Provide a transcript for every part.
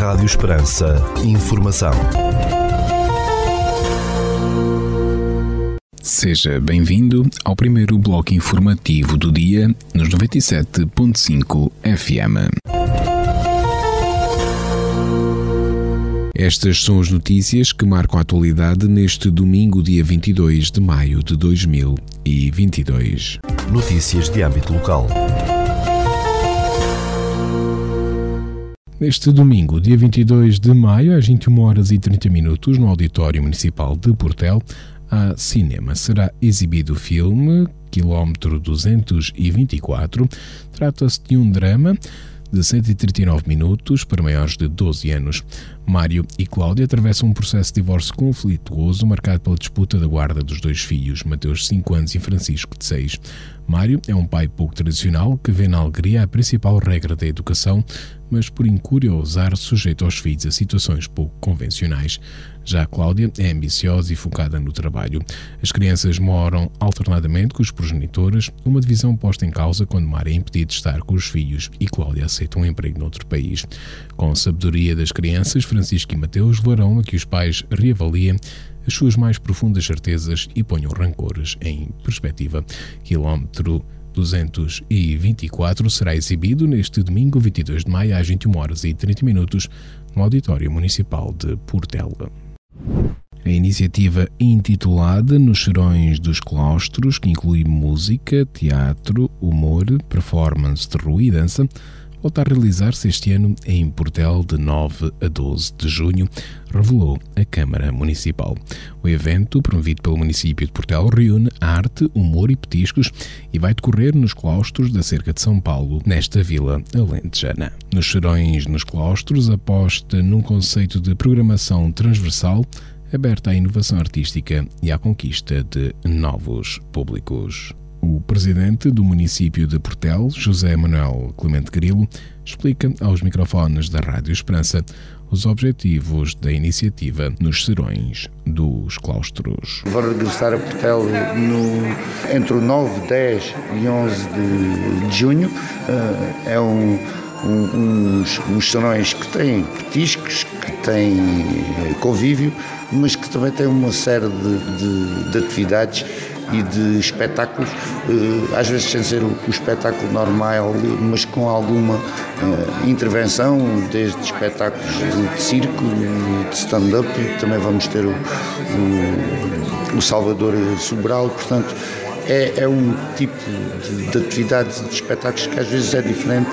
Rádio Esperança. Informação. Seja bem-vindo ao primeiro bloco informativo do dia nos 97.5 FM. Estas são as notícias que marcam a atualidade neste domingo, dia 22 de maio de 2022. Notícias de âmbito local. Neste domingo, dia 22 de maio, às 21 horas e 30 minutos, no Auditório Municipal de Portel, há cinema. Será exibido o filme Quilómetro 224. Trata-se de um drama de 139 minutos para maiores de 12 anos. Mário e Cláudia atravessam um processo de divórcio conflituoso marcado pela disputa da guarda dos dois filhos, Mateus, 5 anos, e Francisco, de 6. Mário é um pai pouco tradicional que vê na alegria a principal regra da educação, mas por incúria ousar sujeito aos filhos a situações pouco convencionais. Já Cláudia é ambiciosa e focada no trabalho. As crianças moram alternadamente com os progenitores, uma divisão posta em causa quando Mário é impedido de estar com os filhos e Cláudia aceita um emprego noutro país. Com a sabedoria das crianças, Francisco e Mateus levarão a que os pais reavaliem as suas mais profundas certezas e ponham rancores em perspectiva. Quilómetro 224 será exibido neste domingo 22 de maio às 21 horas e 30 minutos no Auditório Municipal de Portela. A iniciativa intitulada Nos Serões dos Claustros, que inclui música, teatro, humor, performance de rua e dança, volta a realizar-se este ano em Portel de 9 a 12 de junho, revelou a Câmara Municipal. O evento, promovido pelo município de Portel, reúne arte, humor e petiscos e vai decorrer nos claustros da Cerca de São Paulo, nesta vila alentejana. Nos serões nos claustros, aposta num conceito de programação transversal aberta à inovação artística e à conquista de novos públicos. O presidente do município de Portel, José Manuel Clemente Grilo, explica aos microfones da Rádio Esperança os objetivos da iniciativa nos serões dos claustros. Vou regressar a Portel no, entre o 9, 10 e 11 de, de junho. Eh, é um, um, uns, uns serões que têm petiscos, que têm convívio, mas que também têm uma série de, de, de atividades e de espetáculos, eh, às vezes sem ser o, espetáculo normal, mas com alguma eh, intervenção, desde espetáculos de, circo, de stand-up, também vamos ter o, o, o Salvador Sobral, portanto é, é um tipo de, de atividades, de espetáculos que às vezes é diferente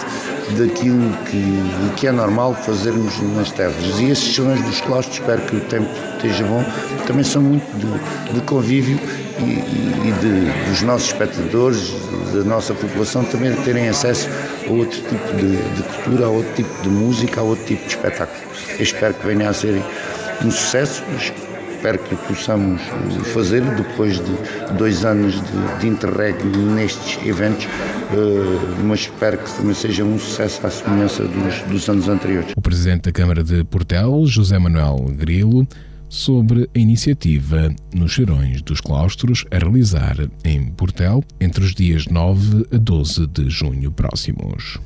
daquilo que, que é normal fazermos nas terras. E esses salões dos claustros, espero que o tempo esteja bom, também são muito de, de convívio e, e de, dos nossos espectadores, da nossa população, também terem acesso a outro tipo de, de cultura, a outro tipo de música, a outro tipo de espetáculo. Eu espero que venha a ser um sucesso espero que possamos fazer depois de dois anos de, de interreg nestes eventos, uh, mas espero que também seja um sucesso à semelhança dos, dos anos anteriores. O Presidente da Câmara de Portel, José Manuel Grilo, sobre a iniciativa nos Cheirões dos Claustros a realizar em Portel entre os dias 9 a 12 de junho próximos.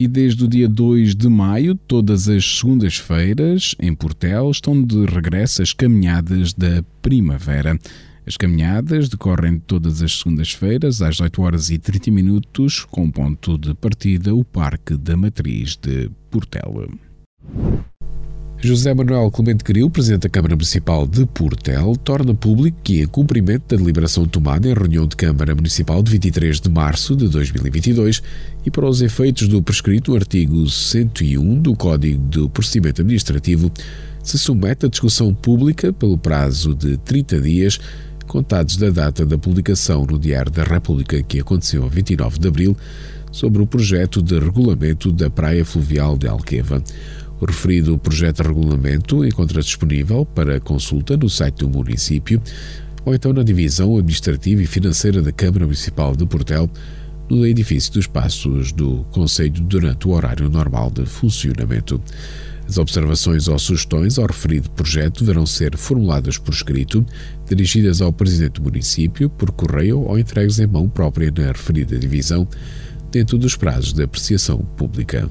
E desde o dia 2 de maio, todas as segundas-feiras, em Portel, estão de regresso as caminhadas da primavera. As caminhadas decorrem todas as segundas-feiras, às 8 horas e 30 minutos, com ponto de partida o Parque da Matriz de Portel. José Manuel Clemente Gril, Presidente da Câmara Municipal de Portel, torna público que, em cumprimento da deliberação tomada em reunião de Câmara Municipal de 23 de março de 2022 e para os efeitos do prescrito artigo 101 do Código do Procedimento Administrativo, se submete à discussão pública pelo prazo de 30 dias, contados da data da publicação no Diário da República, que aconteceu a 29 de abril, sobre o projeto de regulamento da Praia Fluvial de Alqueva. O referido projeto de regulamento encontra-se disponível para consulta no site do município ou então na divisão administrativa e financeira da Câmara Municipal de Portel, no edifício dos Passos do Conselho durante o horário normal de funcionamento. As observações ou sugestões ao referido projeto deverão ser formuladas por escrito, dirigidas ao Presidente do município, por correio ou entregues em mão própria na referida divisão, dentro dos prazos de apreciação pública.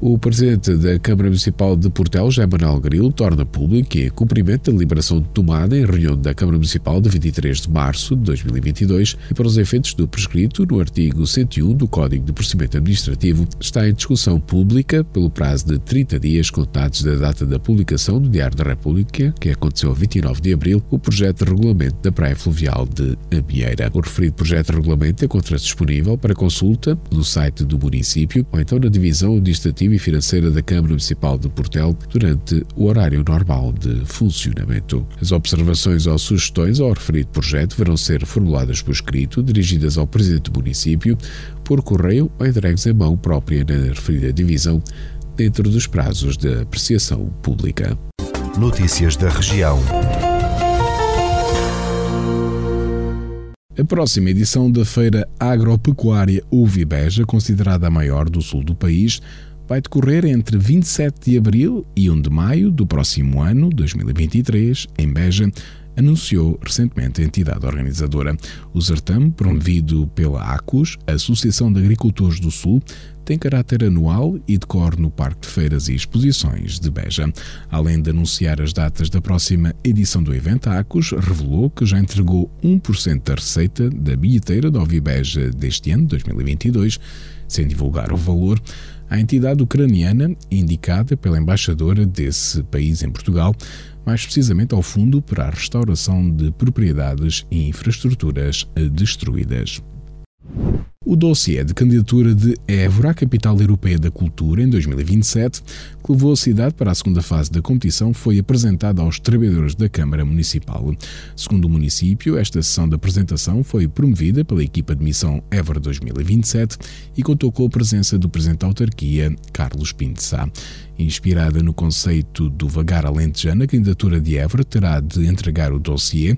O presidente da Câmara Municipal de Portel, José Manuel Grilo, torna público que, em cumprimento da liberação tomada em reunião da Câmara Municipal de 23 de março de 2022 e para os efeitos do prescrito no artigo 101 do Código de Procedimento Administrativo, está em discussão pública pelo prazo de 30 dias contados da data da publicação no Diário da República, que aconteceu a 29 de abril, o projeto de regulamento da Praia Fluvial de Amieira. O referido projeto de regulamento encontra-se disponível para consulta no site do município ou então na divisão administrativa e financeira da Câmara Municipal de Portel durante o horário normal de funcionamento. As observações ou sugestões ao referido projeto deverão ser formuladas por escrito, dirigidas ao Presidente do município, por correio ou entregues em mão própria na referida divisão, dentro dos prazos de apreciação pública. Notícias da região. A próxima edição da Feira Agropecuária Uvibeja, considerada a maior do sul do país, vai decorrer entre 27 de abril e 1 de maio do próximo ano, 2023, em Beja, anunciou recentemente a entidade organizadora. O certame, promovido pela ACUS, Associação de Agricultores do Sul, tem caráter anual e decorre no Parque de Feiras e Exposições de Beja. Além de anunciar as datas da próxima edição do evento, a ACUS revelou que já entregou 1% da receita da bilheteira do Ovibeja deste ano, 2022, sem divulgar o valor, à entidade ucraniana indicada pela embaixadora desse país em Portugal, mais precisamente ao Fundo para a Restauração de Propriedades e Infraestruturas Destruídas. O dossiê de candidatura de Évora à Capital Europeia da Cultura em 2027, que levou a cidade para a segunda fase da competição, foi apresentado aos trabalhadores da Câmara Municipal. Segundo o município, esta sessão de apresentação foi promovida pela equipa de missão Évora 2027 e contou com a presença do presidente da autarquia, Carlos Pinto. Inspirada no conceito do vagar alentejano, a candidatura de Évora terá de entregar o dossiê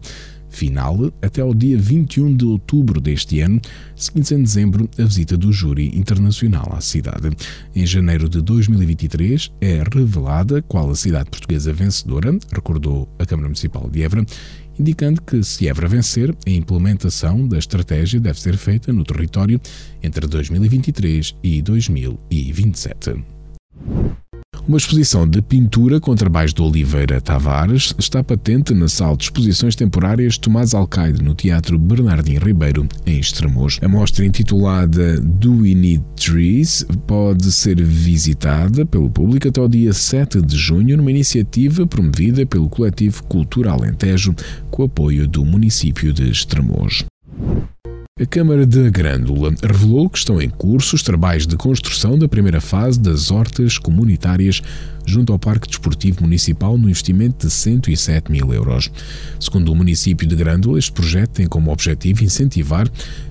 final até ao dia 21 de outubro deste ano, seguindo em dezembro a visita do júri internacional à cidade. Em janeiro de 2023 é revelada qual a cidade portuguesa vencedora, recordou a Câmara Municipal de Évora, indicando que, se Évora vencer, a implementação da estratégia deve ser feita no território entre 2023 e 2027. Uma exposição de pintura com trabalhos de Oliveira Tavares está patente na sala de exposições temporárias Tomás Alcaide, no Teatro Bernardino Ribeiro, em Estremoz. A mostra intitulada Do We Need Trees pode ser visitada pelo público até o dia 7 de junho numa iniciativa promovida pelo coletivo Cultura Alentejo com apoio do município de Estremoz. A Câmara da Grândola revelou que estão em curso os trabalhos de construção da primeira fase das hortas comunitárias junto ao Parque Desportivo Municipal no investimento de 107 mil euros. Segundo o município de Grândola, este projeto tem como objetivo incentivar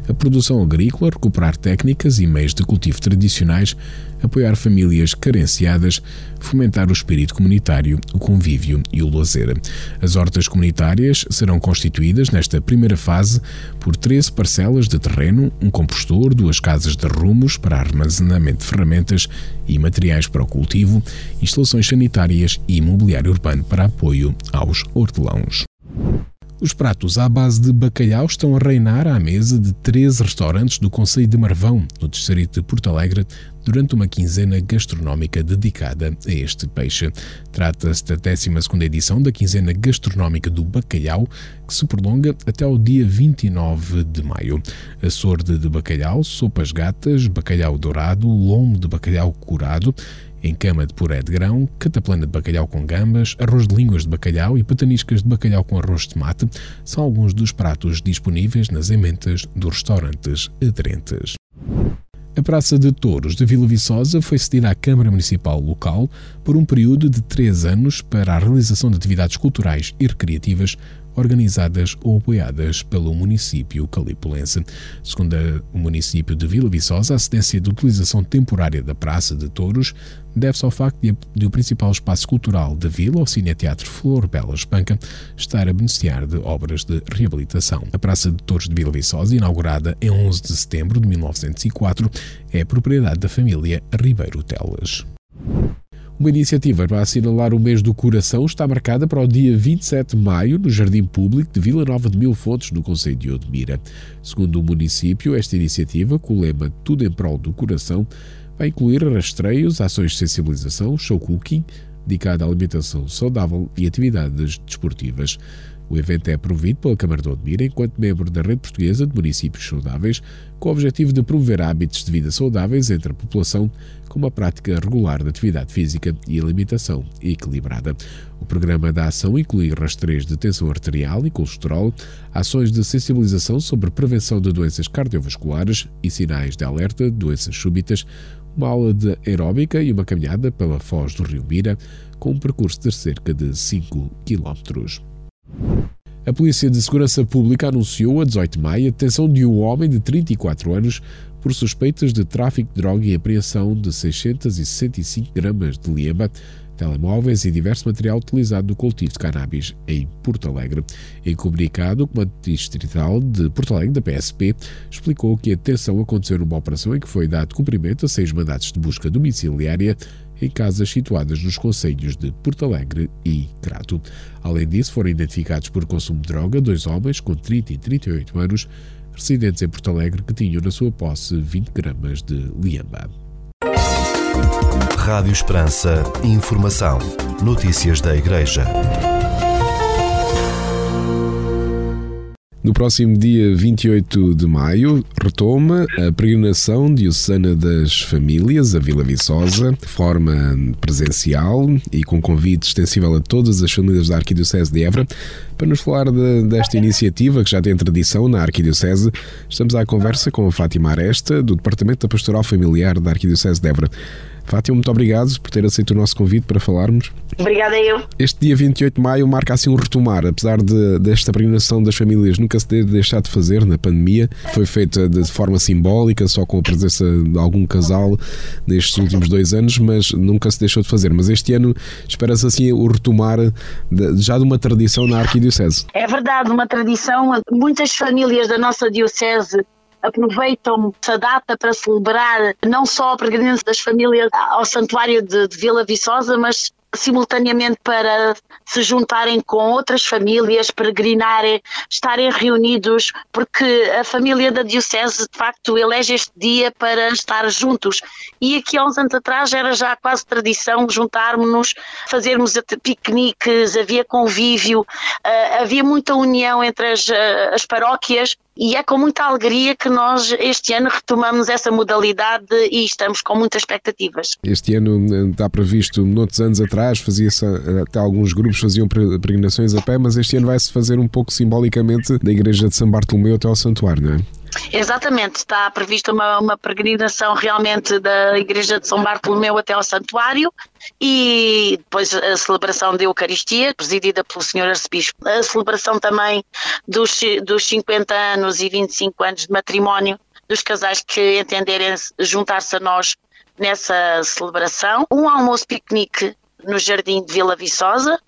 a produção agrícola, recuperar técnicas e meios de cultivo tradicionais, apoiar famílias carenciadas, fomentar o espírito comunitário, o convívio e o lazer. As hortas comunitárias serão constituídas nesta primeira fase por 13 parcelas de terreno, um compostor, duas casas de rumos para armazenamento de ferramentas e materiais para o cultivo, instalações sanitárias e imobiliário urbano para apoio aos hortelãos. Os pratos à base de bacalhau estão a reinar à mesa de 13 restaurantes do Conselho de Marvão, no distrito de Porto Alegre, durante uma quinzena gastronómica dedicada a este peixe. Trata-se da 12 edição da quinzena gastronómica do bacalhau, que se prolonga até o dia 29 de maio. A sorda de bacalhau, sopas gatas, bacalhau dourado, lombo de bacalhau curado em cama de puré de grão, cataplana de bacalhau com gambas, arroz de línguas de bacalhau e pataniscas de bacalhau com arroz de tomate são alguns dos pratos disponíveis nas ementas dos restaurantes aderentes. A Praça de Touros de Vila Viçosa foi cedida à Câmara Municipal local por um período de três anos para a realização de atividades culturais e recreativas organizadas ou apoiadas pelo município calipulense. Segundo o município de Vila Viçosa, a cedência de utilização temporária da Praça de Touros deve-se ao facto de, de, o principal espaço cultural da vila, o Cineteatro Flor Bela Espanca, estar a beneficiar de obras de reabilitação. A Praça de Touros de Vila Viçosa, inaugurada em 11 de setembro de 1904, é propriedade da família Ribeiro Telas. Uma iniciativa para assinalar o mês do coração está marcada para o dia 27 de maio no Jardim Público de Vila Nova de Mil Fontes, no Conselho de Odmira. Segundo o município, esta iniciativa, com o lema Tudo em Prol do Coração, Vai incluir rastreios, ações de sensibilização, show cooking, dedicado à alimentação saudável e atividades desportivas. O evento é promovido pela Câmara de Odmira enquanto membro da Rede Portuguesa de Municípios Saudáveis, com o objetivo de promover hábitos de vida saudáveis entre a população, com uma prática regular de atividade física e alimentação equilibrada. O programa da ação inclui rastreios de tensão arterial e colesterol, ações de sensibilização sobre prevenção de doenças cardiovasculares e sinais de alerta de doenças súbitas, uma aula de aeróbica e uma caminhada pela foz do Rio Mira, com um percurso de cerca de 5 km. A Polícia de Segurança Pública anunciou a 18 de maio a detenção de um homem de 34 anos por suspeitas de tráfico de droga e apreensão de 665 gramas de liamba, telemóveis e diverso material utilizado no cultivo de cannabis em Porto Alegre. Em comunicado, o Comando Distrital de Porto Alegre, da PSP, explicou que a detenção aconteceu numa operação em que foi dado cumprimento a seis mandatos de busca domiciliária em casas situadas nos concelhos de Porto Alegre e Crato. Além disso, foram identificados por consumo de droga dois homens com 30 e 38 anos, residentes em Porto Alegre, que tinham na sua posse 20 gramas de liamba. Rádio Esperança. Informação. Notícias da Igreja. No próximo dia 28 de maio, retoma a peregrinação diocesana das famílias, a Vila Viçosa, de forma presencial e com convite extensível a todas as famílias da Arquidiocese de Évora. Para nos falar de, desta iniciativa, que já tem tradição na Arquidiocese, estamos à conversa com a Fátima Aresta, do Departamento da Pastoral Familiar da Arquidiocese de Évora. Fátima, muito obrigado por ter aceito o nosso convite para falarmos. Obrigada eu. Este dia 28 de maio marca assim um retomar, apesar de, desta peregrinação das famílias nunca se ter deixado de fazer na pandemia. Foi feita de forma simbólica, só com a presença de algum casal nestes últimos dois anos, mas nunca se deixou de fazer. Mas este ano espera-se assim o retomar de, já de uma tradição na Arquidiocese. É verdade, uma tradição. Muitas famílias da nossa Diocese aproveitam essa data para celebrar não só a peregrinação das famílias ao Santuário de, de Vila Viçosa, mas simultaneamente para se juntarem com outras famílias, peregrinarem, estarem reunidos, porque a família da Diocese de facto elege este dia para estar juntos. E aqui há uns anos atrás era já quase tradição juntarmos-nos, fazermos piqueniques, havia convívio, uh, havia muita união entre as, uh, as paróquias e é com muita alegria que nós este ano retomamos essa modalidade e estamos com muitas expectativas. Este ano eh, está previsto, noutros anos atrás, fazia-se, eh, até alguns grupos faziam peregrinações a pé, mas este ano vai-se fazer um pouco simbolicamente da Igreja de São Bartolomeu até ao Santuário, não é? Exatamente, está prevista uma, uma peregrinação realmente da Igreja de São Bartolomeu até ao Santuário e depois a celebração da Eucaristia, presidida pelo Sr. Arcebispo. A celebração também dos, dos 50 anos e 25 anos de matrimónio dos casais que entenderem juntar-se a nós nessa celebração. Um almoço piquenique no Jardim de Vila Viçosa,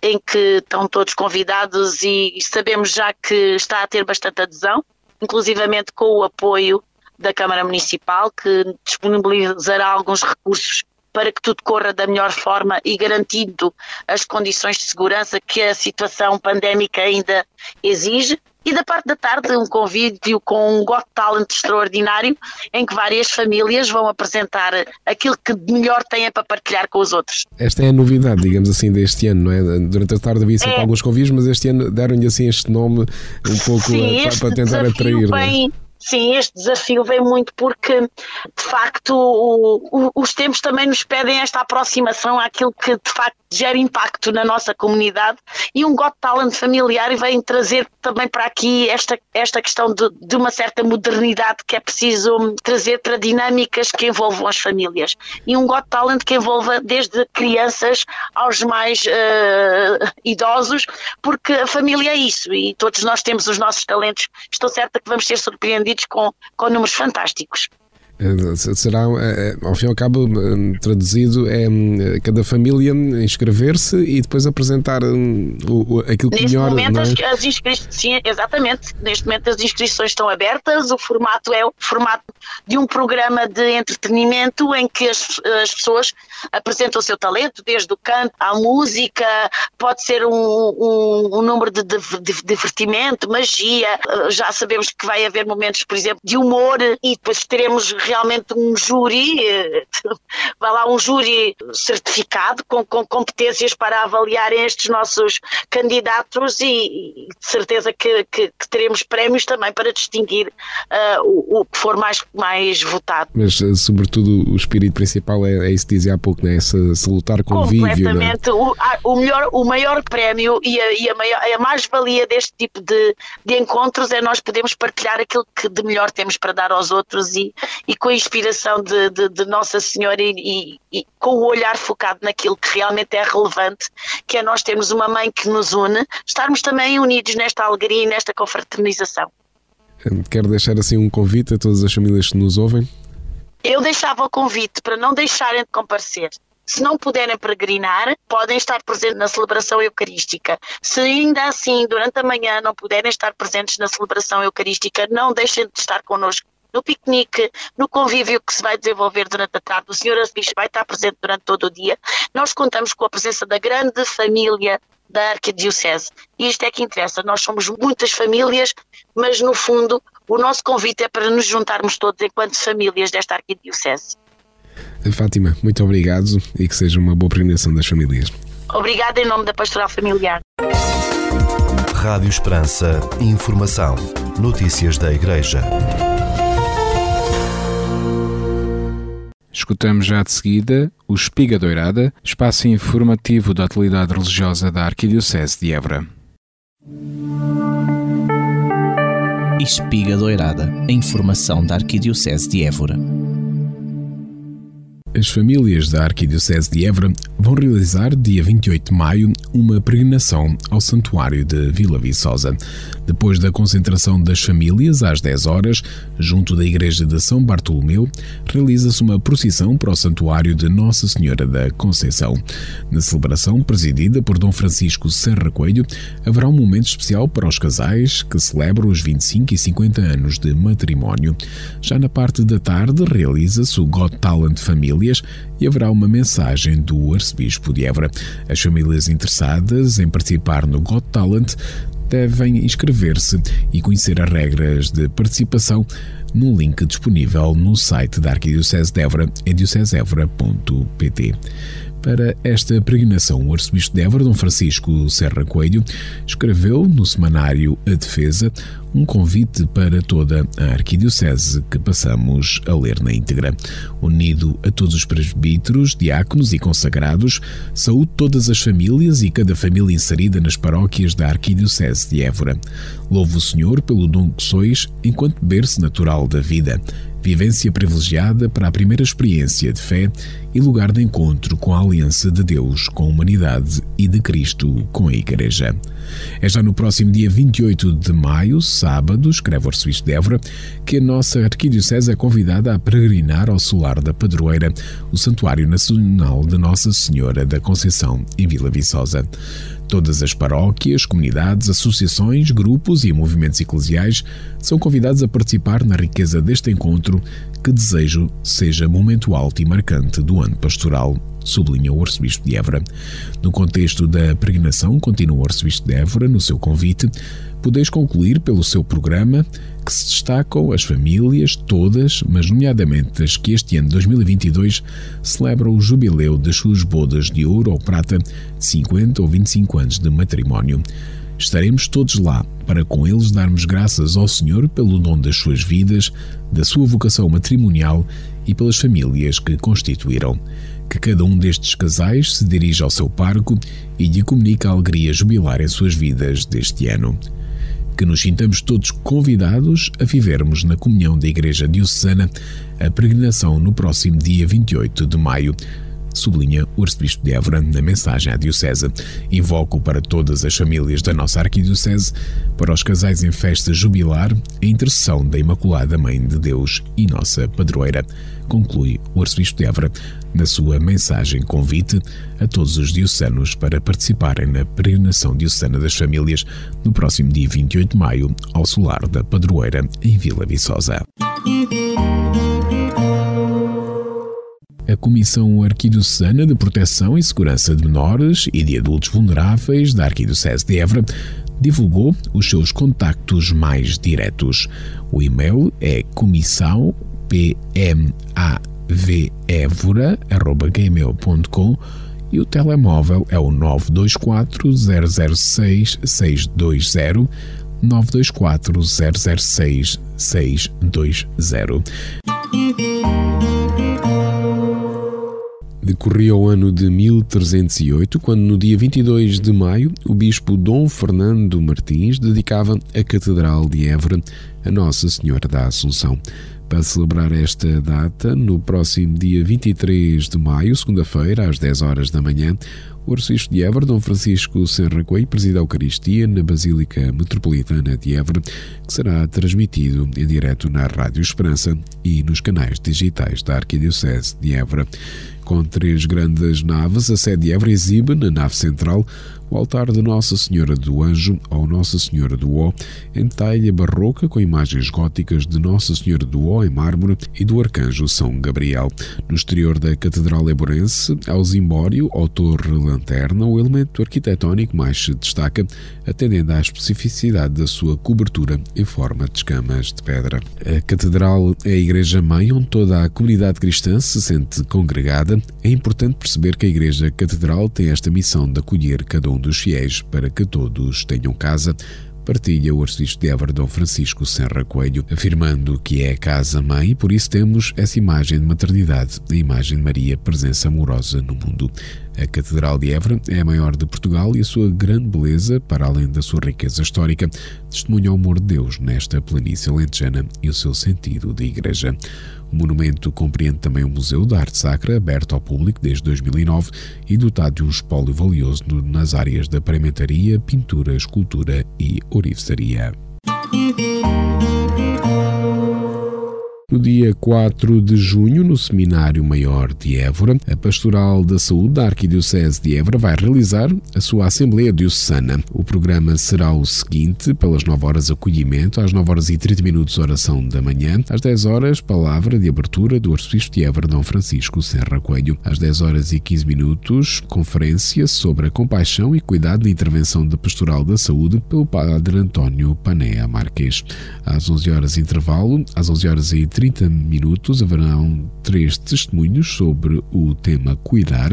em que estão todos convidados e sabemos já que está a ter bastante adesão inclusivamente com o apoio da Câmara Municipal, que disponibilizará alguns recursos para que tudo corra da melhor forma e garantindo as condições de segurança que a situação pandémica ainda exige. E da parte da tarde, um convívio com um Got Talent extraordinário, em que várias famílias vão apresentar aquilo que de melhor têm para partilhar com os outros. Esta é a novidade, digamos assim, deste ano, não é? Durante a tarde havia sempre é. alguns convívios, mas este ano deram-lhe assim este nome um pouco Sim, para, para tentar atrair. Bem, Sim, este desafio vem muito porque, de facto, o, o, os tempos também nos pedem esta aproximação àquilo que, de facto, gera impacto na nossa comunidade e um Got Talent familiar vem trazer também para aqui esta, esta questão de, de uma certa modernidade que é preciso trazer para dinâmicas que envolvam as famílias. E um Got Talent que envolva desde crianças aos mais uh, idosos, porque a família é isso e todos nós temos os nossos talentos. Estou certa que vamos ser surpreendidos com, com números fantásticos. Eh, será, eh, eh, ao fim e ao cabo, traduzido, é cada família inscrever-se e depois apresentar o, aquilo que Neste melhor. Momento, é? as, as inscrições, sim, exatamente. Neste momento, as inscrições estão abertas. O formato é o formato de um programa de entretenimento em que as, as pessoas apresentam o seu talento, desde o canto à música, pode ser um, um, um número de, de, de divertimento, magia. Já sabemos que vai haver momentos, por exemplo, de humor e depois teremos realmente um júri, vai lá um júri certificado com, com competências para avaliar estes nossos candidatos e, e de certeza que, que, que, teremos prémios também para distinguir uh, o, o, que for mais, mais votado. Mas, sobretudo, o espírito principal é, é isso que dizia há pouco, né? esse salutar convívio. É? Completamente. O, o, melhor, o maior prémio e a, e a, maior, a mais-valia deste tipo de, de encontros é nós podermos partilhar aquilo que de melhor temos para dar aos outros e, e com a inspiração de, de, de Nossa Senhora e, e, e, com o olhar focado naquilo que realmente é relevante, que é nós termos uma mãe que nos une, estarmos também unidos nesta alegria e nesta confraternização. Quero deixar assim um convite a todas as famílias que nos ouvem. Eu deixava o convite para não deixarem de comparecer. Se não puderem peregrinar, podem estar presentes na celebração eucarística. Se ainda assim, durante a manhã, não puderem estar presentes na celebração eucarística, não deixem de estar connosco no piquenique, no convívio que se vai desenvolver durante a tarde. O Senhor Arcebispo vai estar presente durante todo o dia. Nós contamos com a presença da grande família da Arquidiocese. E isto é que interessa. Nós somos muitas famílias, mas no fundo o nosso convite é para nos juntarmos todos enquanto famílias desta Arquidiocese. Fátima, muito obrigado e que seja uma boa peregrinação das famílias. Obrigada em nome da Pastoral Familiar. Rádio Esperança. Informação. Notícias da Igreja. Escutamos já de seguida o Espiga Doirada, espaço informativo da atualidade religiosa da Arquidiocese de Évora. Espiga Doirada, a informação da Arquidiocese de Évora. As famílias da Arquidiocese de Évora vão realizar, dia 28 de maio, uma peregrinação ao Santuário de Vila Viçosa. Depois da concentração das famílias, às 10 horas, junto da Igreja de São Bartolomeu, realiza-se uma procissão para o Santuário de Nossa Senhora da Conceição. Na celebração, presidida por Dom Francisco Serra Coelho, haverá um momento especial para os casais que celebram os 25 e 50 anos de matrimónio. Já na parte da tarde, realiza-se o Got Talent Família famílias e haverá uma mensagem do Arcebispo de Évora. As famílias interessadas em participar no Got Talent devem inscrever-se e conhecer as regras de participação no link disponível no site da Arquidiocese de Évora, em diocesevora.pt. Para esta peregrinação, o arcebispo de Évora, Dom Francisco Serra Coelho, escreveu no semanário A Defesa um convite para toda a arquidiocese que passamos a ler na íntegra. Unido a todos os presbíteros, diáconos e consagrados, saúde todas as famílias e cada família inserida nas paróquias da arquidiocese de Évora. Louvo o Senhor pelo dom que sois enquanto berço natural da vida vivência privilegiada para a primeira experiência de fé e lugar de encontro com a aliança de Deus com a humanidade e de Cristo com a Igreja. É já no próximo dia 28 de maio, sábado, escreve o arcebispo de Évora, que a nossa arquidiocese é convidada a peregrinar ao solar da Padroeira, o Santuário Nacional de Nossa Senhora da Conceição, em Vila Viçosa. Todas as paróquias, comunidades, associações, grupos e movimentos eclesiais são convidados a participar na riqueza deste encontro que desejo seja momento alto e marcante do ano pastoral, sublinha o arcebispo de Évora. No contexto da peregrinação, continua o arcebispo de Évora no seu convite, podeis concluir pelo seu programa que se destacam as famílias todas, mas nomeadamente as que este ano 2022 celebram o jubileu das suas bodas de ouro ou prata de 50 ou 25 anos de matrimónio. Estaremos todos lá para com eles darmos graças ao Senhor pelo dom das suas vidas, da sua vocação matrimonial e pelas famílias que constituíram. Que cada um destes casais se dirija ao seu parco e lhe comunique a alegria jubilar em suas vidas deste ano. Que nos sintamos todos convidados a vivermos na comunhão da Igreja Diocesana a peregrinação no próximo dia 28 de maio sublinha o arcebispo de Évora na mensagem à Diocese. Invoco para todas as famílias da nossa arquidiocese, para os casais em festa jubilar, a intercessão da Imaculada Mãe de Deus e nossa padroeira, conclui o arcebispo de Évora na sua mensagem convite a todos os diocesanos para participarem na peregrinação diocesana das famílias no próximo dia 28 de maio ao solar da padroeira em Vila Viçosa. Comissão Arquidiocesana de Proteção e Segurança de Menores e de Adultos Vulneráveis da Arquidiocese de Évora divulgou os seus contactos mais diretos. O e-mail é comissão pmavevora.gmail.com e o telemóvel é o 924 006 620 924 006 620. Decorria o ano de 1308, quando no dia 22 de maio o bispo Dom Fernando Martins dedicava a Catedral de Évora a Nossa Senhora da Assunção. Para celebrar esta data, no próximo dia 23 de maio, segunda-feira, às 10 horas da manhã, o arcebispo de Évora, Dom Francisco Serracoei, preside a Eucaristia na Basílica Metropolitana de Évora, que será transmitido em direto na Rádio Esperança e nos canais digitais da Arquidiocese de Évora. Com três grandes naves, a sede de Évora exibe, na nave central, o altar de Nossa Senhora do Anjo ou Nossa Senhora do Ó, em talha barroca com imagens góticas de Nossa Senhora do Ó em mármore e do Arcanjo São Gabriel. No exterior da Catedral Eborense, ao zimbório ou torre-lanterna, o elemento arquitetónico mais se destaca, atendendo à especificidade da sua cobertura em forma de escamas de pedra. A Catedral é a igreja-mãe onde toda a comunidade cristã se sente congregada. É importante perceber que a Igreja Catedral tem esta missão de acolher cada um dos fiéis para que todos tenham casa, partilha o arcebispo de Évora Dom Francisco Serra Coelho, afirmando que é casa-mãe e por isso temos essa imagem de maternidade, a imagem de Maria, presença amorosa no mundo. A Catedral de Évora é a maior de Portugal e a sua grande beleza, para além da sua riqueza histórica, testemunha o amor de Deus nesta planície alentejana e o seu sentido de igreja. O monumento compreende também um museu de arte sacra, aberto ao público desde 2009 e dotado de um espólio valioso nas áreas da parementaria, pintura, escultura e orivesaria. No dia 4 de junho, no Seminário Maior de Évora, a Pastoral da Saúde da Arquidiocese de Évora vai realizar a sua Assembleia Diocesana. O programa será o seguinte: pelas 9 horas, acolhimento, às 9 horas e 30 minutos, oração da manhã, às 10 horas, palavra de abertura do Arcebispo de Évora, Dom Francisco Serra Coelho, às 10 horas e 15 minutos, conferência sobre a compaixão e cuidado de intervenção da Pastoral da Saúde pelo Padre António Panea Marques. Às 11 horas, intervalo, às 11 horas e 30 30 minutos haverão três testemunhos sobre o tema cuidar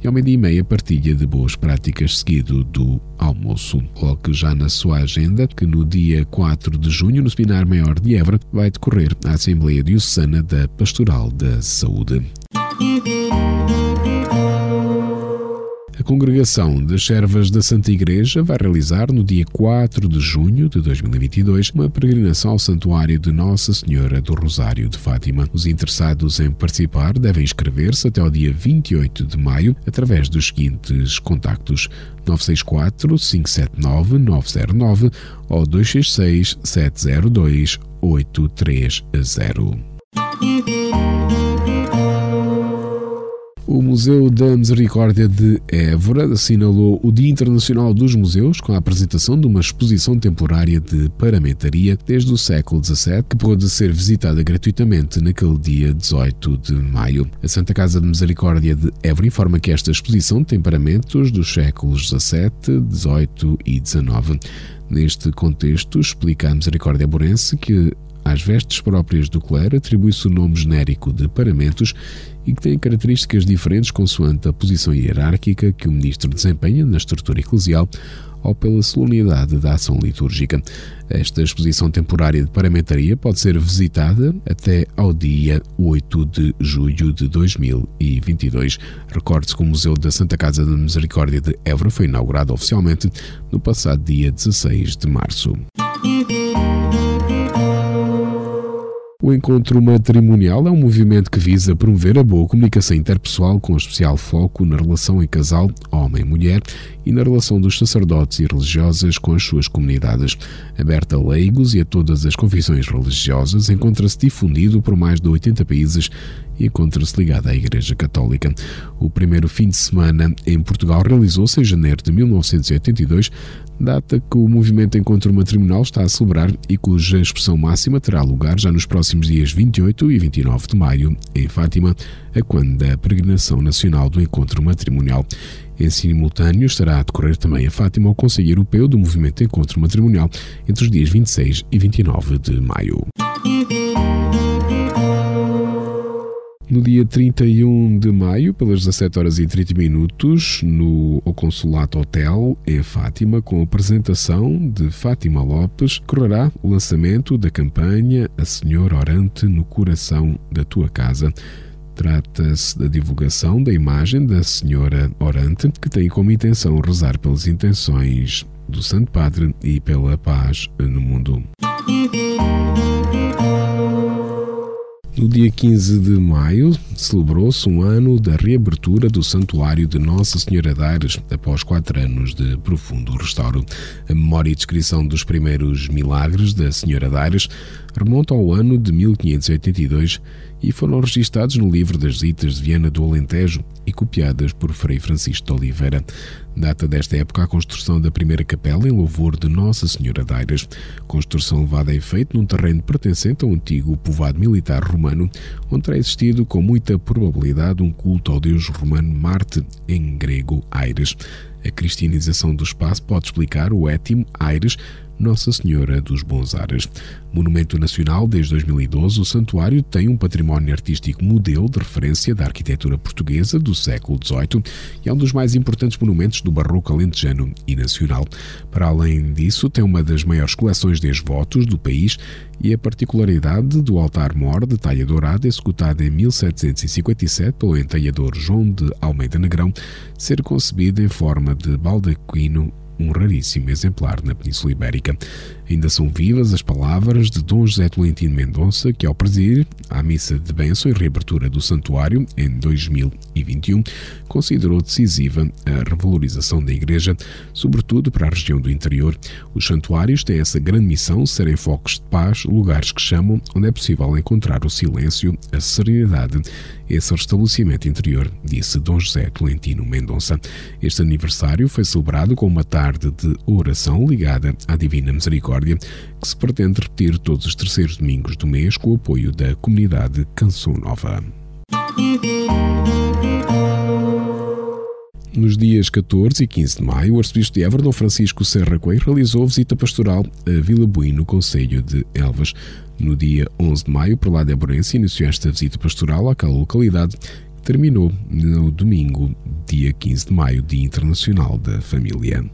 e ao meio-dia e meia partilha de boas práticas seguido do almoço. Coloque já na sua agenda que no dia 4 de junho, no Seminário Maior de Évora, vai decorrer a Assembleia Diocesana da Pastoral da Saúde. A congregação das servas da Santa Igreja vai realizar no dia 4 de junho de 2022 uma peregrinação ao Santuário de Nossa Senhora do Rosário de Fátima. Os interessados em participar devem inscrever-se até ao dia 28 de maio através dos seguintes contactos 964 579 909 ou 266 702 830. O Museu da Misericórdia de Évora assinalou o Dia Internacional dos Museus com a apresentação de uma exposição temporária de paramentaria desde o século XVII que pôde ser visitada gratuitamente naquele dia 18 de maio. A Santa Casa de Misericórdia de Évora informa que esta exposição tem paramentos dos séculos XVII, XVIII e XIX. Neste contexto, explica a Misericórdia Borense que às vestes próprias do clero atribui-se o nome genérico de paramentos e que têm características diferentes consoante a posição hierárquica que o ministro desempenha na estrutura eclesial ou pela solenidade da ação litúrgica. Esta exposição temporária de paramentaria pode ser visitada até ao dia 8 de julho de 2022. Recorde-se que o Museu da Santa Casa da Misericórdia de Évora foi inaugurado oficialmente no passado dia 16 de março. O encontro matrimonial é um movimento que visa promover a boa comunicação interpessoal com especial foco na relação em casal homem-mulher e na relação dos sacerdotes e religiosas com as suas comunidades. Aberta a leigos e a todas as confissões religiosas, encontra-se difundido por mais de 80 países e encontra-se ligado à Igreja Católica. O primeiro fim de semana em Portugal realizou-se em janeiro de 1982, data que o movimento Encontro Matrimonial está a celebrar e cuja expressão máxima terá lugar já nos próximos dias 28 e 29 de maio, em Fátima, a quando da peregrinação nacional do Encontro Matrimonial. Em simultâneo estará a decorrer também a Fátima ao Conselho Europeu do Movimento Encontro Matrimonial entre os dias 26 e 29 de maio. No dia 31 de maio, pelas 17 horas e 30 minutos, no Consulato Hotel, em Fátima, com a apresentação de Fátima Lopes, correrá o lançamento da campanha A Senhora Orante no Coração da Tua Casa. Trata-se da divulgação da imagem da Senhora Orante, que tem como intenção rezar pelas intenções do Santo Padre e pela paz no mundo. No dia 15 de maio, celebrou-se um ano da reabertura do Santuário de Nossa Senhora de Aires, após quatro anos de profundo restauro. A memória e descrição dos primeiros milagres da Senhora de Aires remonta ao ano de 1582 e foram registados no livro das Zitas de Viana do Alentejo e copiadas por Frei Francisco de Oliveira. Data desta época a construção da primeira capela em louvor de Nossa Senhora de Aires, construção levada a efeito num terreno pertencente ao antigo povoado militar romano, onde terá existido com muita probabilidade um culto ao deus romano Marte, em grego Aires. A cristianização do espaço pode explicar o étimo Aires, nossa Senhora dos Bons Ares. Monumento nacional desde 2012, o santuário tem um património artístico modelo de referência da arquitetura portuguesa do século XVIII e é um dos mais importantes monumentos do barroco alentejano e nacional. Para além disso, tem uma das maiores coleções de votos do país e a particularidade do altar-mor de talha dourada, executado em 1757 pelo entalhador João de Almeida Negrão, ser concebida em forma de baldaquino um raríssimo exemplar na Península Ibérica. Ainda são vivas as palavras de Dom José Tolentino Mendonça, que ao presidir a missa de bênção e reabertura do santuário em 2021, considerou decisiva a revalorização da Igreja, sobretudo para a região do interior. Os santuários têm essa grande missão, serem focos de paz, lugares que chamam onde é possível encontrar o silêncio, a serenidade esse restabelecimento interior, disse Dom José Tolentino Mendonça. Este aniversário foi celebrado com uma tarde de oração ligada à Divina Misericórdia, que se pretende repetir todos os terceiros domingos do mês com o apoio da comunidade Canção Nova. Nos dias 14 e 15 de maio, o arcebispo de Évora, Dom Francisco Serra Coelho, realizou visita pastoral a Vila Buim, no Conselho de Elvas. No dia 11 de maio, lá de Aborense, iniciou esta visita pastoral àquela localidade, que terminou no domingo, dia 15 de maio, Dia Internacional da Família.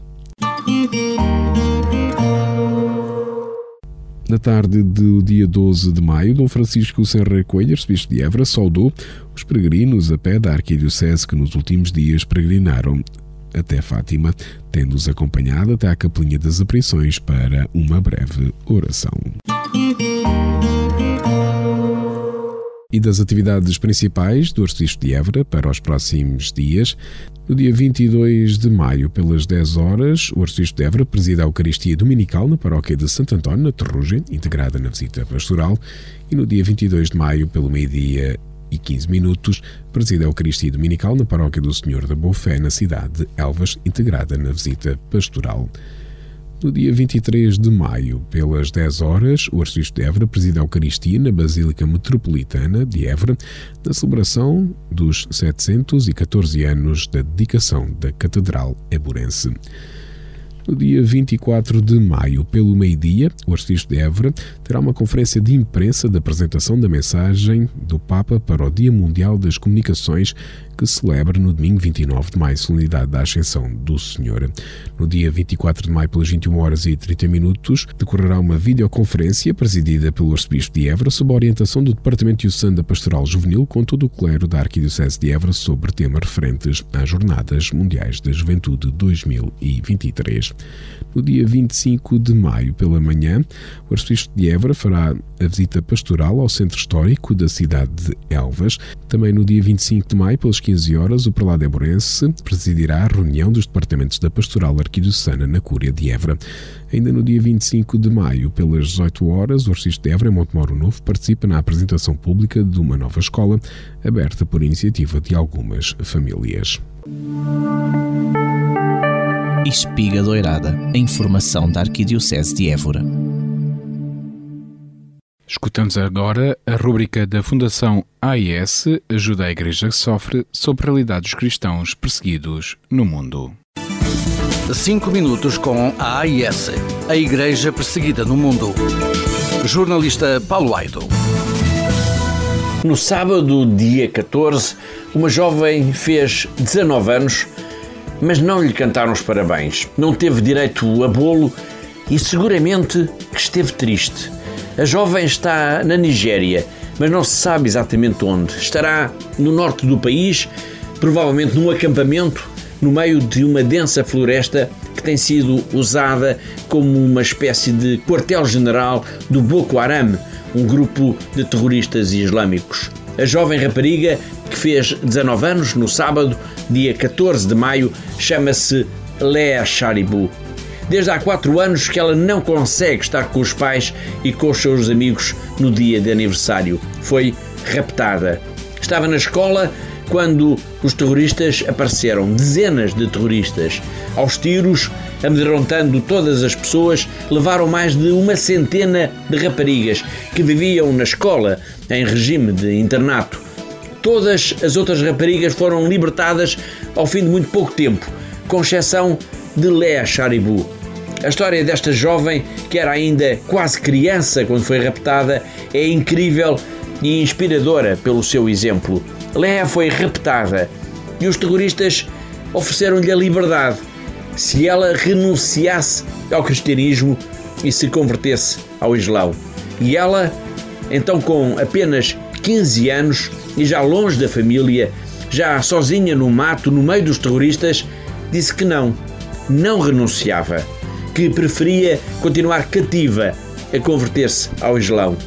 Na tarde do dia 12 de maio, Dom Francisco Serra Coelho, arcebispo de Évora, saudou os peregrinos a pé da Arquidiocese que nos últimos dias peregrinaram até Fátima, tendo-os acompanhado até à Capelinha das Aparições para uma breve oração. E das atividades principais do Arcebispo de Évora para os próximos dias, no dia 22 de maio, pelas 10 horas, o Arcebispo de Évora presida a Eucaristia Dominical na paróquia de Santo António, na Terrugem, integrada na visita pastoral, e no dia 22 de maio, pelo meio-dia e 15 minutos, presida a Eucaristia Dominical na paróquia do Senhor da Boa Fé, na cidade de Elvas, integrada na visita pastoral. No dia 23 de maio, pelas 10 horas, o Arcebispo de Évora presida a Eucaristia na Basílica Metropolitana de Évora, na celebração dos 714 anos da dedicação da Catedral Eburense. No dia 24 de maio, pelo meio-dia, o Arcebispo de Évora terá uma conferência de imprensa da apresentação da mensagem do Papa para o Dia Mundial das Comunicações que celebra no domingo 29 de maio, solenidade da Ascensão do Senhor. No dia 24 de maio, pelas 21 horas e 30 minutos, decorrerá uma videoconferência presidida pelo Arcebispo de Évora sob a orientação do Departamento Diocesano da Pastoral Juvenil com todo o clero da Arquidiocese de Évora sobre temas referentes às Jornadas Mundiais da Juventude 2023. No dia 25 de maio, pela manhã, o Arcebispo de Évora fará a visita pastoral ao Centro Histórico da cidade de Elvas. Também no dia 25 de maio, pelas 15 horas, o prelado Eborense presidirá a reunião dos departamentos da Pastoral Arquidiocesana na Cúria de Évora. Ainda no dia 25 de maio, pelas 18 horas, o Arcisto de Évora, em Montemoro Novo, participa na apresentação pública de uma nova escola, aberta por iniciativa de algumas famílias. Espiga Doirada, a informação da Arquidiocese de Évora. Escutamos agora a rúbrica da Fundação AIS Ajuda a Igreja que Sofre sobre a realidade dos cristãos perseguidos no mundo. Cinco minutos com a AIS, a Igreja Perseguida no Mundo. Jornalista Paulo Aido. No sábado, dia 14, uma jovem fez 19 anos, mas não lhe cantaram os parabéns. Não teve direito a bolo e seguramente que esteve triste. A jovem está na Nigéria, mas não se sabe exatamente onde. Estará no norte do país, provavelmente num acampamento no meio de uma densa floresta que tem sido usada como uma espécie de quartel-general do Boko Haram, um grupo de terroristas islâmicos. A jovem rapariga, que fez 19 anos no sábado, dia 14 de maio, chama-se Lea Sharibu. Desde há quatro anos que ela não consegue estar com os pais e com os seus amigos no dia de aniversário. Foi raptada. Estava na escola quando os terroristas apareceram, dezenas de terroristas. Aos tiros, amedrontando todas as pessoas, levaram mais de uma centena de raparigas que viviam na escola em regime de internato. Todas as outras raparigas foram libertadas ao fim de muito pouco tempo, com exceção de Lea Charibu. A história desta jovem, que era ainda quase criança quando foi raptada, é incrível e inspiradora pelo seu exemplo. Lea foi raptada e os terroristas ofereceram-lhe a liberdade se ela renunciasse ao cristianismo e se convertesse ao Islão. E ela, então com apenas 15 anos e já longe da família, já sozinha no mato, no meio dos terroristas, disse que não, não renunciava, que preferia continuar cativa a converter-se ao Islão.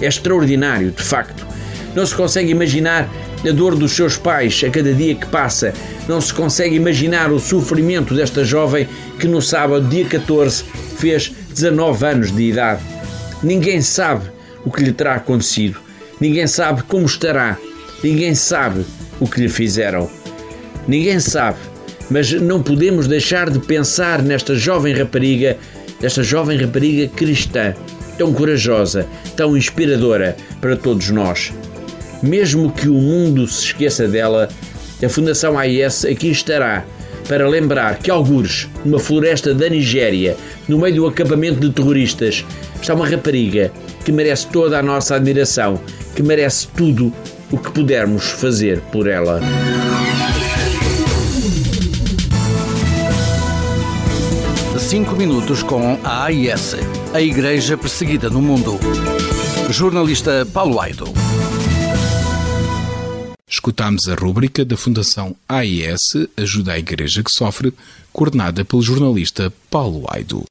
É extraordinário, de facto. Não se consegue imaginar a dor dos seus pais a cada dia que passa. Não se consegue imaginar o sofrimento desta jovem que no sábado, dia 14, fez 19 anos de idade. Ninguém sabe o que lhe terá acontecido. Ninguém sabe como estará. Ninguém sabe o que lhe fizeram. Ninguém sabe, mas não podemos deixar de pensar nesta jovem rapariga, nesta jovem rapariga cristã, tão corajosa, tão inspiradora para todos nós. Mesmo que o mundo se esqueça dela, a Fundação AIS aqui estará para lembrar que, algures, numa floresta da Nigéria, no meio do acampamento de terroristas, está uma rapariga que merece toda a nossa admiração, que merece tudo o que pudermos fazer por ela. Cinco minutos com a AIS, a Igreja Perseguida no Mundo. Jornalista Paulo Aido. Escutámos a rúbrica da Fundação AIS Ajuda à Igreja que Sofre, coordenada pelo jornalista Paulo Aido.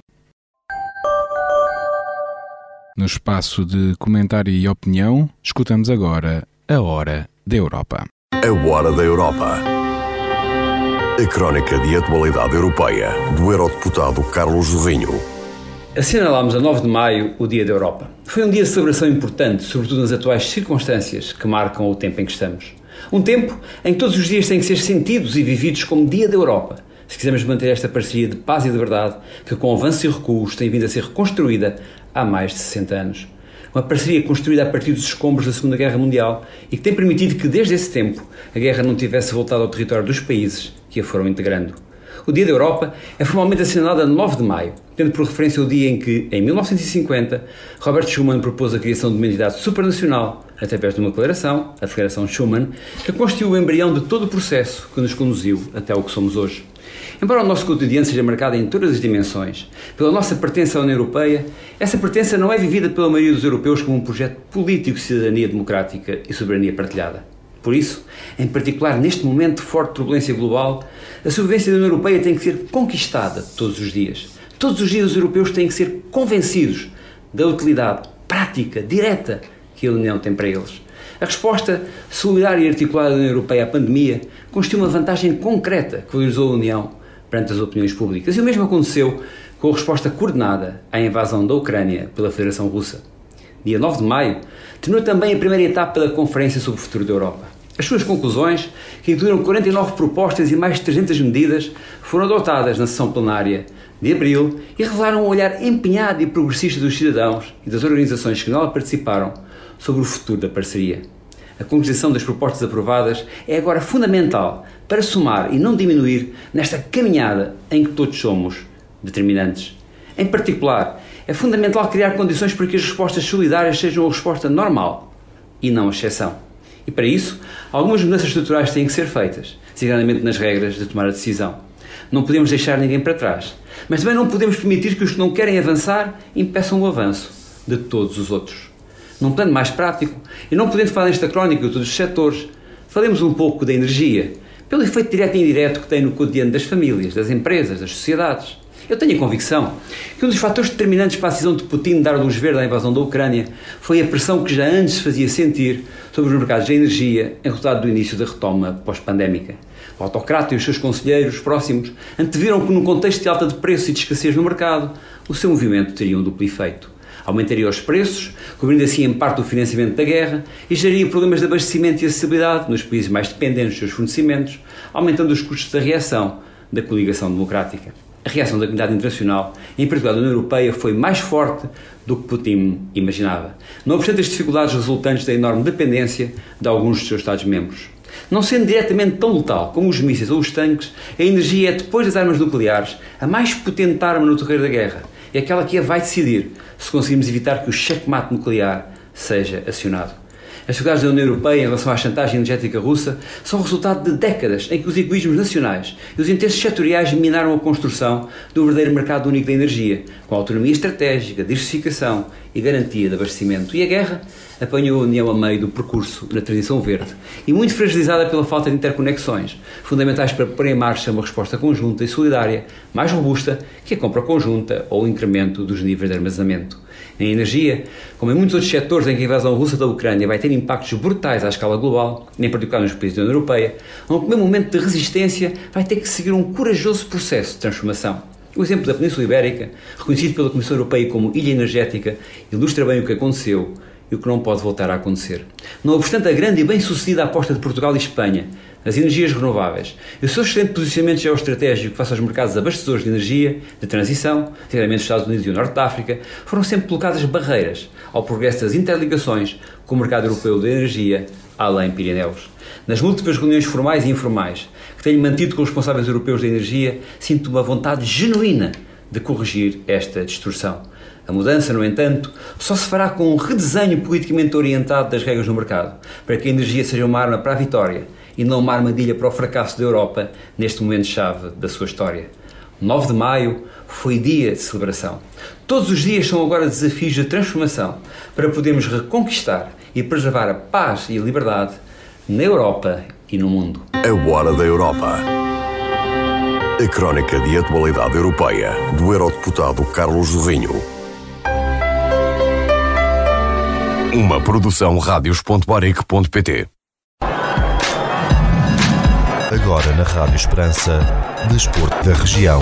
No espaço de comentário e opinião, escutamos agora a Hora da Europa. A Hora da Europa. A crónica de atualidade europeia do eurodeputado Carlos Zorrinho. Assinalámos a 9 de maio o Dia da Europa. Foi um dia de celebração importante, sobretudo nas atuais circunstâncias que marcam o tempo em que estamos. Um tempo em que todos os dias têm que ser sentidos e vividos como Dia da Europa, se quisermos manter esta parceria de paz e de verdade que, com avanços e recuos, tem vindo a ser reconstruída há mais de 60 anos. Uma parceria construída a partir dos escombros da Segunda Guerra Mundial e que tem permitido que, desde esse tempo, a guerra não tivesse voltado ao território dos países que a foram integrando. O Dia da Europa é formalmente assinalado a 9 de maio, tendo por referência o dia em que, em 1950, Robert Schuman propôs a criação de uma entidade supranacional através de uma declaração, a Declaração Schuman, que constituiu o embrião de todo o processo que nos conduziu até o que somos hoje. Embora o nosso cotidiano seja marcado em todas as dimensões pela nossa pertença à União Europeia, essa pertença não é vivida pela maioria dos europeus como um projeto político de cidadania democrática e soberania partilhada. Por isso, em particular neste momento de forte turbulência global, a sobrevivência da União Europeia tem que ser conquistada todos os dias. Todos os dias os europeus têm que ser convencidos da utilidade prática, direta, que a União tem para eles. A resposta solidária e articulada da União Europeia à pandemia constitui uma vantagem concreta que valorizou a União perante as opiniões públicas. E o mesmo aconteceu com a resposta coordenada à invasão da Ucrânia pela Federação Russa. Dia 9 de maio, terminou também a primeira etapa da Conferência sobre o Futuro da Europa. As suas conclusões, que incluíram 49 propostas e mais de 300 medidas, foram adotadas na sessão plenária de abril e revelaram um olhar empenhado e progressista dos cidadãos e das organizações que nela participaram sobre o futuro da parceria. A concretização das propostas aprovadas é agora fundamental para somar e não diminuir nesta caminhada em que todos somos determinantes. Em particular, é fundamental criar condições para que as respostas solidárias sejam a resposta normal e não a exceção. E para isso, algumas mudanças estruturais têm que ser feitas, designadamente nas regras de tomar a decisão. Não podemos deixar ninguém para trás, mas também não podemos permitir que os que não querem avançar impeçam o avanço de todos os outros. Num plano mais prático, e não podendo falar nesta crónica de todos os setores, falemos um pouco da energia, pelo efeito direto e indireto que tem no cotidiano das famílias, das empresas, das sociedades. Eu tenho a convicção que um dos fatores determinantes para a decisão de Putin dar luz verde à invasão da Ucrânia foi a pressão que já antes se fazia sentir sobre os mercados de energia em resultado do início da retoma pós-pandémica. O autocrata e os seus conselheiros próximos anteviram que, num contexto de alta de preços e de escassez no mercado, o seu movimento teria um duplo efeito. Aumentaria os preços, cobrindo assim em parte o financiamento da guerra, e geraria problemas de abastecimento e acessibilidade nos países mais dependentes dos seus fornecimentos, aumentando os custos da reação da coligação democrática. A reação da comunidade internacional, em particular da União Europeia, foi mais forte do que Putin imaginava, não obstante as dificuldades resultantes da enorme dependência de alguns dos seus Estados-membros. Não sendo diretamente tão letal como os mísseis ou os tanques, a energia é, depois das armas nucleares, a mais potente arma no terreno da guerra. É aquela que a vai decidir se conseguimos evitar que o checkmate nuclear seja acionado. As dificuldades da União Europeia em relação à chantagem energética russa são resultado de décadas em que os egoísmos nacionais e os interesses setoriais minaram a construção do verdadeiro mercado único da energia, com autonomia estratégica, diversificação e garantia de abastecimento. E a guerra apanhou a União a meio do percurso na transição verde e muito fragilizada pela falta de interconexões, fundamentais para pôr em marcha uma resposta conjunta e solidária, mais robusta que a compra conjunta ou o incremento dos níveis de armazenamento em energia, como em muitos outros setores em que a invasão russa da Ucrânia vai ter impactos brutais à escala global, em particular nos países da União Europeia, um primeiro momento de resistência vai ter que seguir um corajoso processo de transformação. O exemplo da Península Ibérica, reconhecido pela Comissão Europeia como ilha energética, ilustra bem o que aconteceu e o que não pode voltar a acontecer. Não obstante a grande e bem-sucedida aposta de Portugal e Espanha as energias renováveis e o seu excelente posicionamento geoestratégico face aos mercados abastecedores de energia, de transição, sinceramente os Estados Unidos e o Norte da África, foram sempre colocadas barreiras ao progresso das interligações com o mercado europeu de energia além Pirineus. Nas múltiplas reuniões formais e informais que tenho mantido com os responsáveis europeus da energia, sinto uma vontade genuína de corrigir esta distorção. A mudança, no entanto, só se fará com um redesenho politicamente orientado das regras do mercado, para que a energia seja uma arma para a vitória e não uma armadilha para o fracasso da Europa neste momento-chave da sua história. 9 de maio foi dia de celebração. Todos os dias são agora desafios de transformação para podermos reconquistar e preservar a paz e a liberdade na Europa e no mundo. A Hora da Europa. A crónica de atualidade europeia do eurodeputado Carlos Zorrinho. Uma produção rádios.baric.pt Agora na Rádio Esperança, Desporto da Região.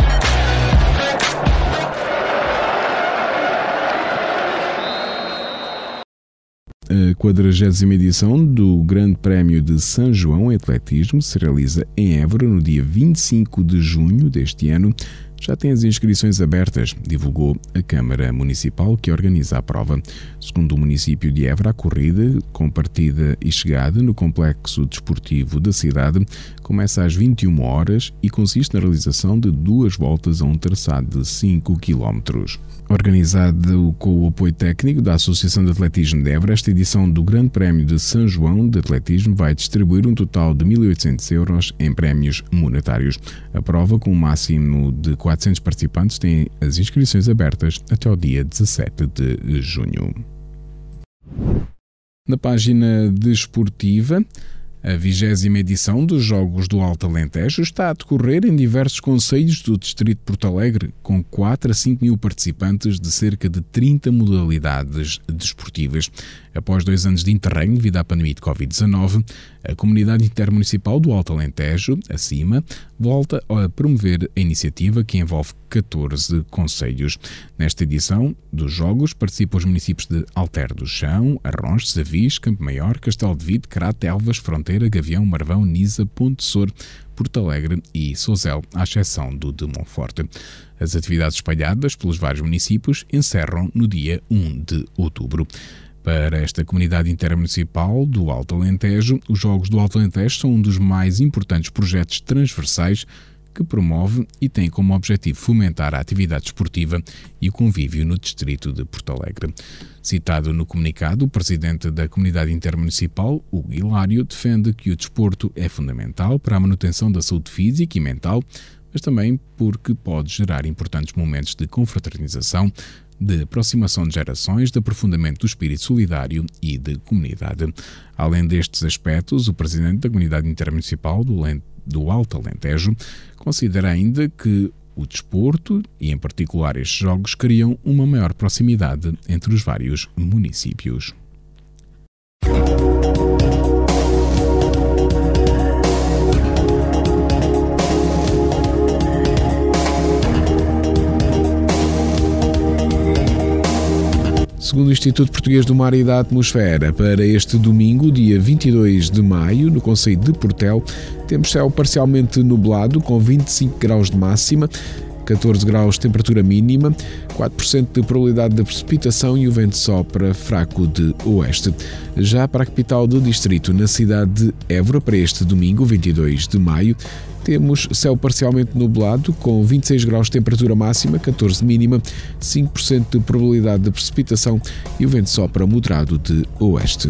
A 40 edição do Grande Prémio de São João em Atletismo se realiza em Évora no dia 25 de junho deste ano já tem as inscrições abertas, divulgou a Câmara Municipal que organiza a prova. Segundo o município de Évora, a corrida, com partida e chegada no complexo desportivo da cidade, começa às 21 horas e consiste na realização de duas voltas a um traçado de 5 km. Organizado com o apoio técnico da Associação de Atletismo de Évora, esta edição do Grande Prémio de São João de Atletismo vai distribuir um total de 1.800 euros em prémios monetários. A prova, com um máximo de 400 participantes, tem as inscrições abertas até o dia 17 de junho. Na página desportiva, a vigésima edição dos Jogos do Alto Alentejo está a decorrer em diversos conselhos do Distrito de Porto Alegre, com 4 a 5 mil participantes de cerca de 30 modalidades desportivas. Após dois anos de interregno devido à pandemia de Covid-19, a Comunidade Intermunicipal do Alto Alentejo, acima, volta a promover a iniciativa que envolve 14 conselhos. Nesta edição dos Jogos participam os municípios de Alter do Chão, Arrons, Savis, Campo Maior, Castelo de Vide, Crato, Elvas, Fronteira, Gavião, Marvão, Nisa, Ponte Sor, Porto Alegre e Sozel, à exceção do de Monforte. As atividades espalhadas pelos vários municípios encerram no dia 1 de outubro. Para esta comunidade intermunicipal do Alto Alentejo, os Jogos do Alto Alentejo são um dos mais importantes projetos transversais que promove e tem como objetivo fomentar a atividade esportiva e o convívio no distrito de Porto Alegre. Citado no comunicado, o presidente da Comunidade Intermunicipal, Hugo Hilário, defende que o desporto é fundamental para a manutenção da saúde física e mental, mas também porque pode gerar importantes momentos de confraternização, de aproximação de gerações, de aprofundamento do espírito solidário e de comunidade. Além destes aspectos, o presidente da Comunidade Intermunicipal do, do Alto Alentejo considera ainda que o desporto, e em particular estes jogos, criam uma maior proximidade entre os vários municípios. Segundo o Instituto Português do Mar e da Atmosfera, para este domingo, dia 22 de maio, no Conselho de Portel, temos céu parcialmente nublado, com 25 graus de máxima, 14 graus temperatura mínima, 4% de probabilidade de precipitação e o vento sopra fraco de oeste. Já para a capital do distrito, na cidade de Évora, para este domingo, 22 de maio, temos céu parcialmente nublado, com 26 graus de temperatura máxima, 14 mínima, 5% de probabilidade de precipitação e o vento sopra moderado de oeste.